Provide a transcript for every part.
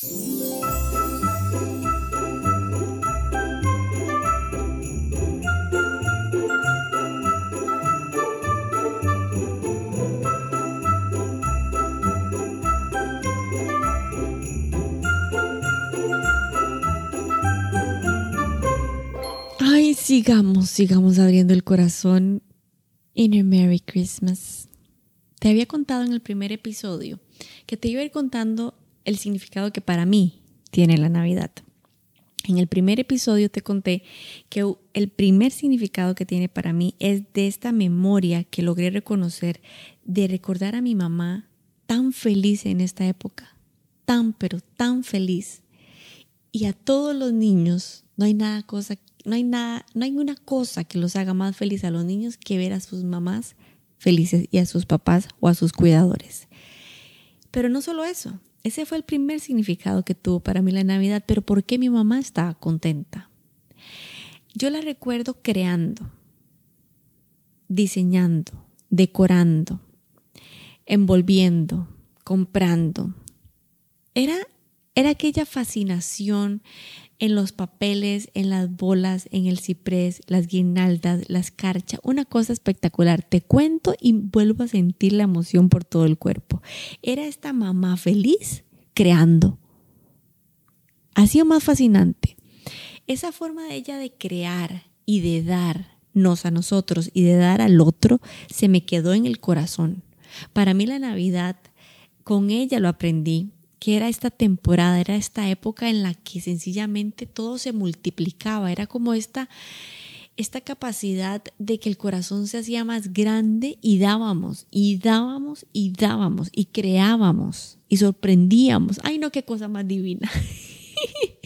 Ay, sigamos, sigamos abriendo el corazón in a Merry Christmas. Te había contado en el primer episodio que te iba a ir contando el significado que para mí tiene la Navidad. En el primer episodio te conté que el primer significado que tiene para mí es de esta memoria que logré reconocer de recordar a mi mamá tan feliz en esta época, tan pero tan feliz. Y a todos los niños no hay nada cosa no hay nada, no hay una cosa que los haga más feliz a los niños que ver a sus mamás felices y a sus papás o a sus cuidadores. Pero no solo eso, ese fue el primer significado que tuvo para mí la Navidad, pero ¿por qué mi mamá estaba contenta? Yo la recuerdo creando, diseñando, decorando, envolviendo, comprando. Era, era aquella fascinación en los papeles, en las bolas, en el ciprés, las guirnaldas, las carchas, una cosa espectacular. Te cuento y vuelvo a sentir la emoción por todo el cuerpo. Era esta mamá feliz creando. Ha sido más fascinante. Esa forma de ella de crear y de darnos a nosotros y de dar al otro se me quedó en el corazón. Para mí la Navidad, con ella lo aprendí, que era esta temporada, era esta época en la que sencillamente todo se multiplicaba, era como esta, esta capacidad de que el corazón se hacía más grande y dábamos, y dábamos, y dábamos, y creábamos, y sorprendíamos. Ay, no, qué cosa más divina.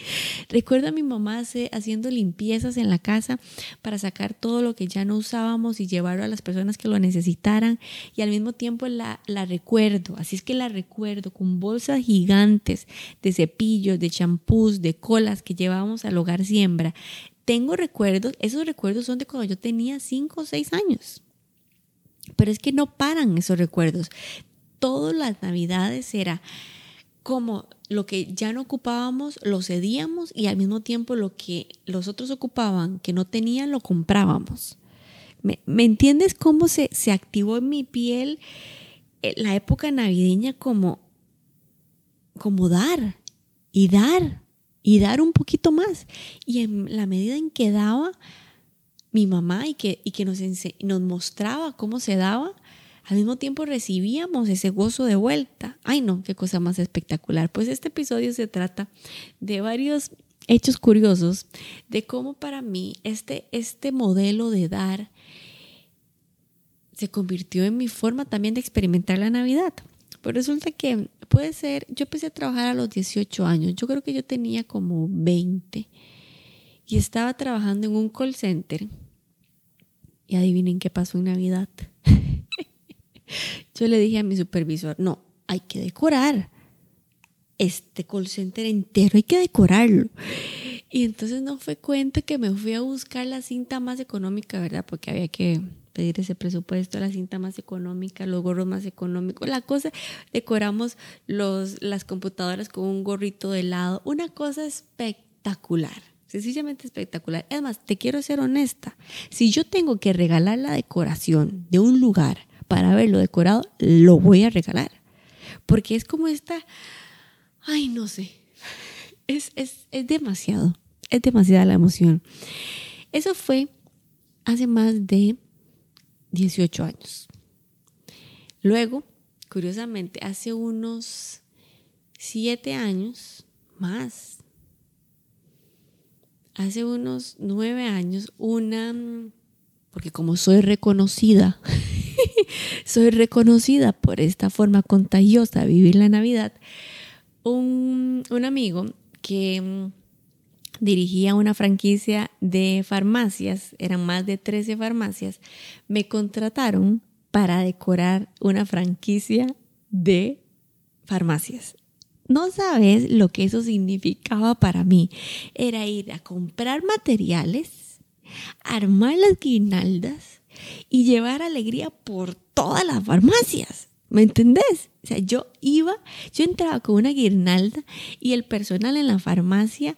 Recuerdo a mi mamá haciendo limpiezas en la casa para sacar todo lo que ya no usábamos y llevarlo a las personas que lo necesitaran y al mismo tiempo la, la recuerdo, así es que la recuerdo con bolsas gigantes de cepillos, de champús, de colas que llevábamos al hogar siembra. Tengo recuerdos, esos recuerdos son de cuando yo tenía 5 o 6 años. Pero es que no paran esos recuerdos. Todas las navidades era como lo que ya no ocupábamos lo cedíamos y al mismo tiempo lo que los otros ocupaban que no tenían lo comprábamos. ¿Me, entiendes cómo se, se, activó en mi piel eh, la época navideña como, como dar y dar y dar un poquito más? Y en la medida en que daba mi mamá y que, y que nos, nos mostraba cómo se daba, al mismo tiempo recibíamos ese gozo de vuelta. Ay no, qué cosa más espectacular. Pues este episodio se trata de varios hechos curiosos de cómo para mí este, este modelo de dar se convirtió en mi forma también de experimentar la Navidad. Pues resulta que puede ser, yo empecé a trabajar a los 18 años, yo creo que yo tenía como 20 y estaba trabajando en un call center. Y adivinen qué pasó en Navidad. Yo le dije a mi supervisor, no, hay que decorar este call center entero, hay que decorarlo. Y entonces no fue cuenta que me fui a buscar la cinta más económica, ¿verdad? Porque había que pedir ese presupuesto, la cinta más económica, los gorros más económicos. La cosa, decoramos los, las computadoras con un gorrito de lado, una cosa espectacular, sencillamente espectacular. Además, te quiero ser honesta, si yo tengo que regalar la decoración de un lugar para verlo decorado, lo voy a regalar. Porque es como esta, ay, no sé, es, es, es demasiado, es demasiada la emoción. Eso fue hace más de 18 años. Luego, curiosamente, hace unos 7 años, más, hace unos 9 años, una, porque como soy reconocida, soy reconocida por esta forma contagiosa de vivir la Navidad. Un, amigo que mm, dirigía una franquicia de farmacias, eran más de 13 farmacias, me contrataron para decorar una franquicia de farmacias. No sabes lo que eso significaba para mí. Era ir a comprar materiales, armar las guirnaldas, y llevar alegría por todas las farmacias. ¿Me entendés? O sea, yo iba, yo entraba con una guirnalda y el personal en la farmacia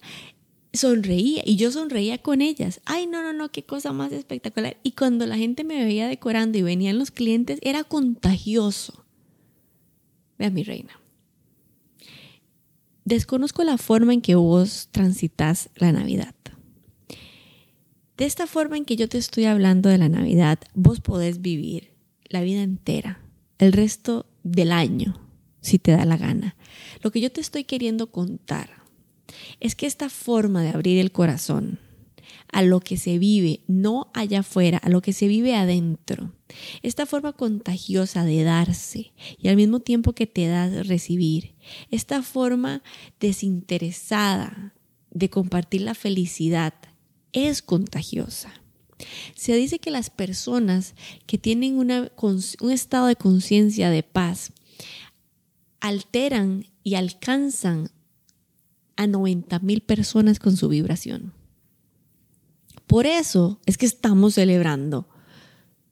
sonreía y yo sonreía con ellas. Ay, no, no, no, qué cosa más espectacular. Y cuando la gente me veía decorando y venían los clientes, era contagioso. Vea mi reina. Desconozco la forma en que vos transitas la Navidad. De esta forma en que yo te estoy hablando de la Navidad, vos podés vivir la vida entera, el resto del año, si te da la gana. Lo que yo te estoy queriendo contar es que esta forma de abrir el corazón a lo que se vive, no allá afuera, a lo que se vive adentro, esta forma contagiosa de darse y al mismo tiempo que te das recibir, esta forma desinteresada de compartir la felicidad, es contagiosa. Se dice que las personas que tienen un estado de conciencia de paz alteran y alcanzan a 90 mil personas con su vibración. Por eso es que estamos celebrando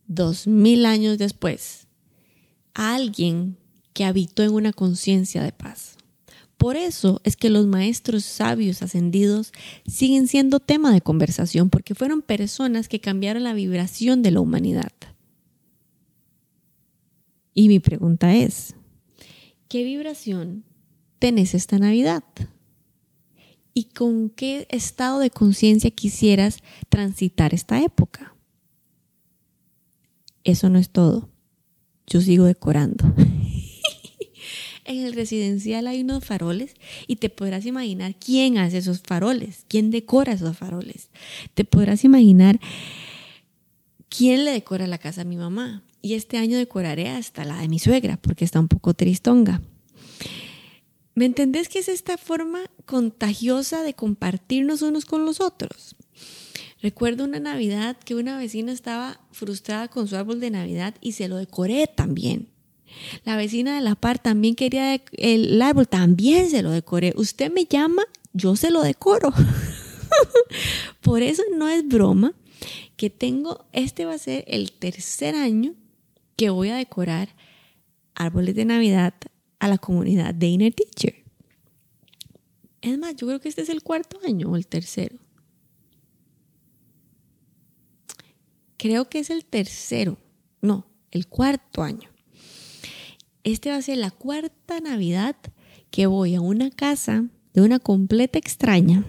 dos mil años después a alguien que habitó en una conciencia de paz. Por eso es que los maestros sabios ascendidos siguen siendo tema de conversación, porque fueron personas que cambiaron la vibración de la humanidad. Y mi pregunta es, ¿qué vibración tenés esta Navidad? y con qué estado de conciencia quisieras transitar esta época. Eso no es todo. Yo sigo decorando. en el residencial hay unos faroles y te podrás imaginar quién hace esos faroles, quién decora esos faroles. Te podrás imaginar quién le decora la casa a mi mamá. Y este año decoraré hasta la de mi suegra porque está un poco tristonga. ¿Me entendés que es esta forma contagiosa de compartirnos unos con los otros? Recuerdo una Navidad que una vecina estaba frustrada con su árbol de Navidad y se lo decoré también. La vecina de la par también quería el árbol, también se lo decoré. Usted me llama, yo se lo decoro. Por eso no es broma que tengo, este va a ser el tercer año que voy a decorar árboles de Navidad a la comunidad de Inner Teacher. Es más, yo creo que este es el cuarto año o el tercero. Creo que es el tercero, no, el cuarto año. Este va a ser la cuarta Navidad que voy a una casa de una completa extraña,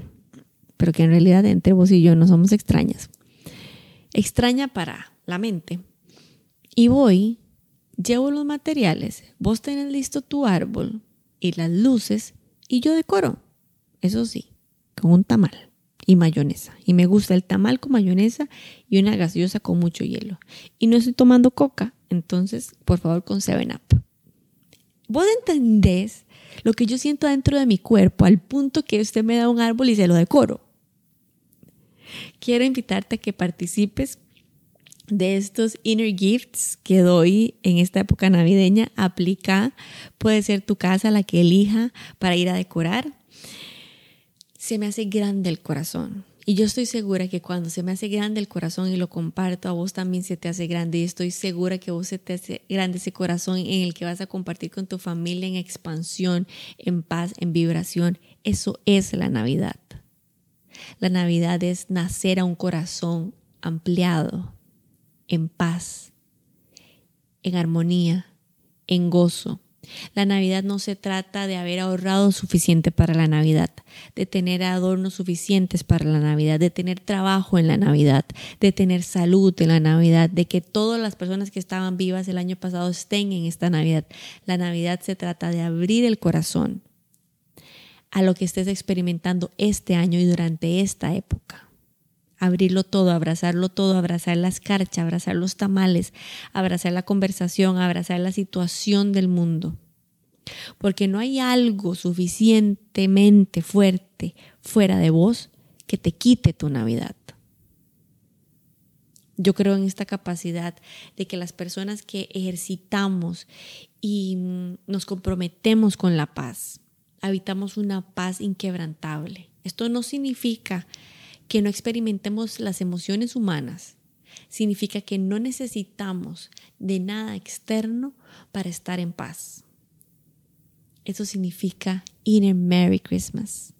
pero que en realidad entre vos y yo no somos extrañas. Extraña para la mente. Y voy llevo los materiales, vos tenés listo tu árbol y las luces y yo decoro. Eso sí, con un tamal y mayonesa. Y me gusta el tamal con mayonesa y una gaseosa con mucho hielo. Y no estoy tomando coca, entonces por favor con 7-Up. Vos entendés lo que yo siento dentro de mi cuerpo al punto que usted me da un árbol y se lo decoro. Quiero invitarte a que participes de estos inner gifts que doy en esta época navideña, aplica, puede ser tu casa la que elija para ir a decorar. Se me hace grande el corazón. Y yo estoy segura que cuando se me hace grande el corazón y lo comparto, a vos también se te hace grande. Y estoy segura que vos se te hace grande ese corazón en el que vas a compartir con tu familia en expansión, en paz, en vibración. Eso es la Navidad. La Navidad es nacer a un corazón ampliado, en paz, en armonía, en gozo. La Navidad no se trata de haber ahorrado suficiente para la Navidad, de tener adornos suficientes para la Navidad, de tener trabajo en la Navidad, de tener salud en la Navidad, de que todas las personas que estaban vivas el año pasado estén en esta Navidad. La Navidad se trata de abrir el corazón a lo que estés experimentando este año y durante esta época abrirlo todo, abrazarlo todo, abrazar la escarcha, abrazar los tamales, abrazar la conversación, abrazar la situación del mundo. Porque no hay algo suficientemente fuerte fuera de vos que te quite tu Navidad. Yo creo en esta capacidad de que las personas que ejercitamos y nos comprometemos con la paz, habitamos una paz inquebrantable. Esto no significa que no experimentemos las emociones humanas. significa que no necesitamos de nada externo para estar en paz. Eso significa Inner Merry Christmas,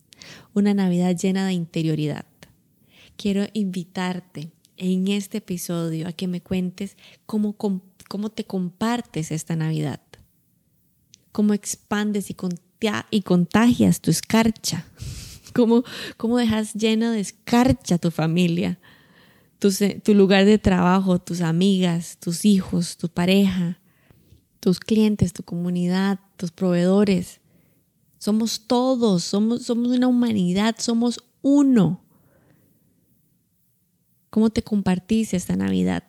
una Navidad llena de interioridad. Quiero invitarte en este episodio a que me cuentes cómo, cómo te compartes esta Navidad, cómo expandes y, y contagias tu escarcha, cómo, cómo dejas llena de escarcha tu familia, tu, tu lugar de trabajo, tus amigas, tus hijos, tu pareja, tus clientes, tu comunidad, tus proveedores. Somos todos, somos, somos una humanidad, somos uno. ¿Cómo te compartís esta Navidad?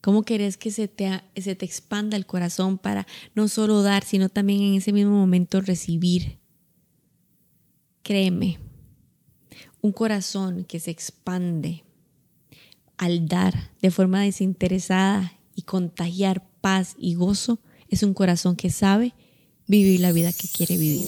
¿Cómo querés que se te, se te expanda el corazón para no solo dar, sino también en ese mismo momento recibir? Créeme, un corazón que se expande al dar de forma desinteresada y contagiar paz y gozo es un corazón que sabe vivir la vida que quiere vivir.